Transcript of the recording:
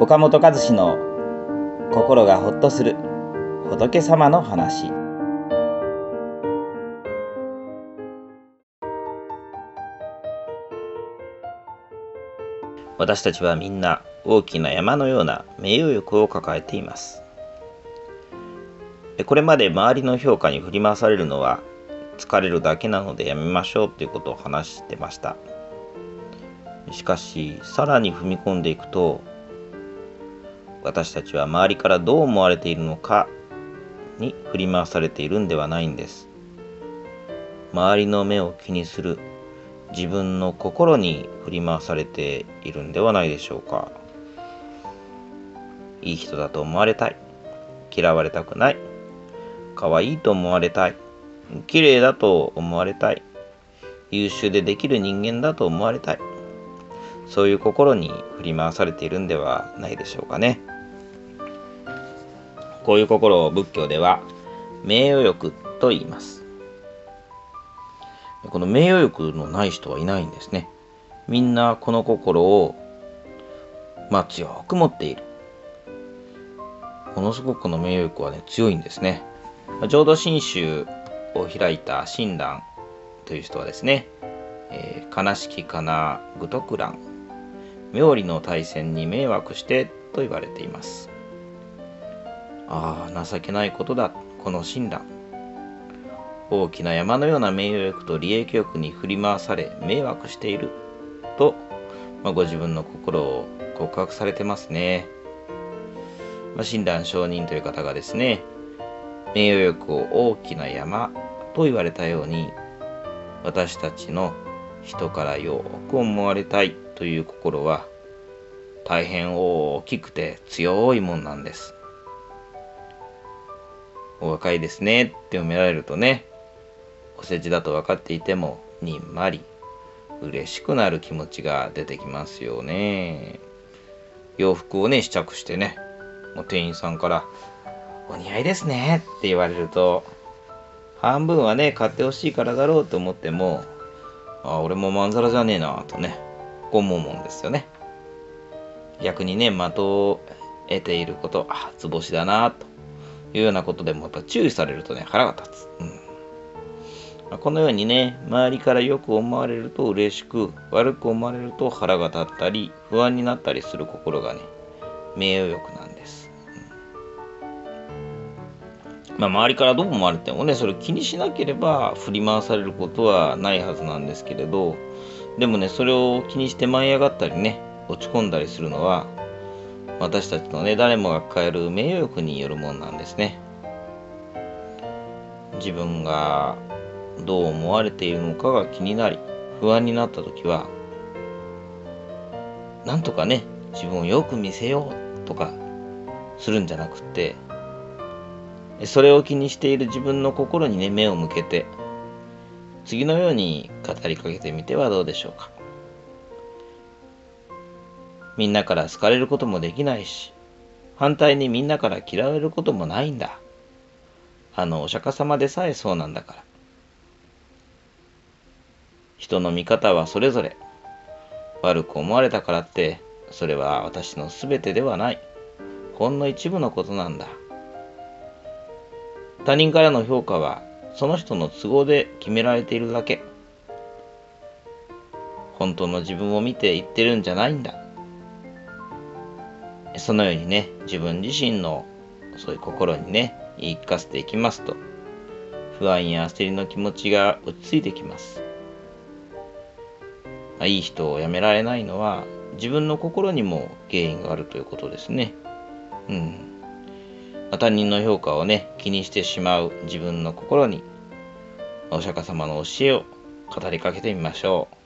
岡本和志の心がほっとする仏様の話。私たちはみんな大きな山のような名誉欲を抱えています。これまで周りの評価に振り回されるのは疲れるだけなのでやめましょうということを話してました。しかしさらに踏み込んでいくと私たちは周りからどう思われているのかに振り回されているんではないんです。周りの目を気にする自分の心に振り回されているんではないでしょうか。いい人だと思われたい。嫌われたくない。可愛いと思われたい。綺麗だと思われたい。優秀でできる人間だと思われたい。そういう心に振り回されているんではないでしょうかね。こういう心を仏教では名誉欲と言います。この名誉欲のない人はいないんですね。みんなこの心をまあ強く持っている。ものすごくこの名誉欲はね強いんですね。浄土真宗を開いた親鸞という人はですね、えー、悲しきかな愚徳蘭妙理の大戦に迷惑してと言われています。ああ情けないことだこの親鸞大きな山のような名誉欲と利益欲に振り回され迷惑していると、まあ、ご自分の心を告白されてますね。まあ、親鸞上人という方がですね、名誉欲を大きな山と言われたように、私たちの人からよく思われたいという心は、大変大きくて強いもんなんです。お若いですねって褒められるとね、お世辞だと分かっていても、にんまり、嬉しくなる気持ちが出てきますよね。洋服をね、試着してね、もう店員さんから、お似合いですねって言われると、半分はね、買ってほしいからだろうと思っても、あ、俺もまんざらじゃねえなとね、こう思うもんですよね。逆にね、的を得ていること、あ、図星だなというようなことでもやっぱ注意されるとね、腹が立つ。うんこのようにね、周りからよく思われると嬉しく、悪く思われると腹が立ったり、不安になったりする心がね、名誉欲なんです。うんまあ、周りからどう思われてもね、それ気にしなければ振り回されることはないはずなんですけれど、でもね、それを気にして舞い上がったりね、落ち込んだりするのは、私たちのね、誰もが抱える名誉欲によるもんなんですね。自分がどう思われているのかが気になり、不安になった時は、なんとかね、自分をよく見せようとかするんじゃなくって、それを気にしている自分の心にね、目を向けて、次のように語りかけてみてはどうでしょうか。みんなから好かれることもできないし、反対にみんなから嫌われることもないんだ。あのお釈迦様でさえそうなんだから。人の見方はそれぞれ。悪く思われたからって、それは私の全てではない。ほんの一部のことなんだ。他人からの評価は、その人の都合で決められているだけ。本当の自分を見て言ってるんじゃないんだ。そのようにね、自分自身のそういう心にね、言い聞かせていきますと、不安や焦りの気持ちが落ち着いてきます。いい人を辞められないのは自分の心にも原因があるということですね。うん。他人の評価をね、気にしてしまう自分の心に、お釈迦様の教えを語りかけてみましょう。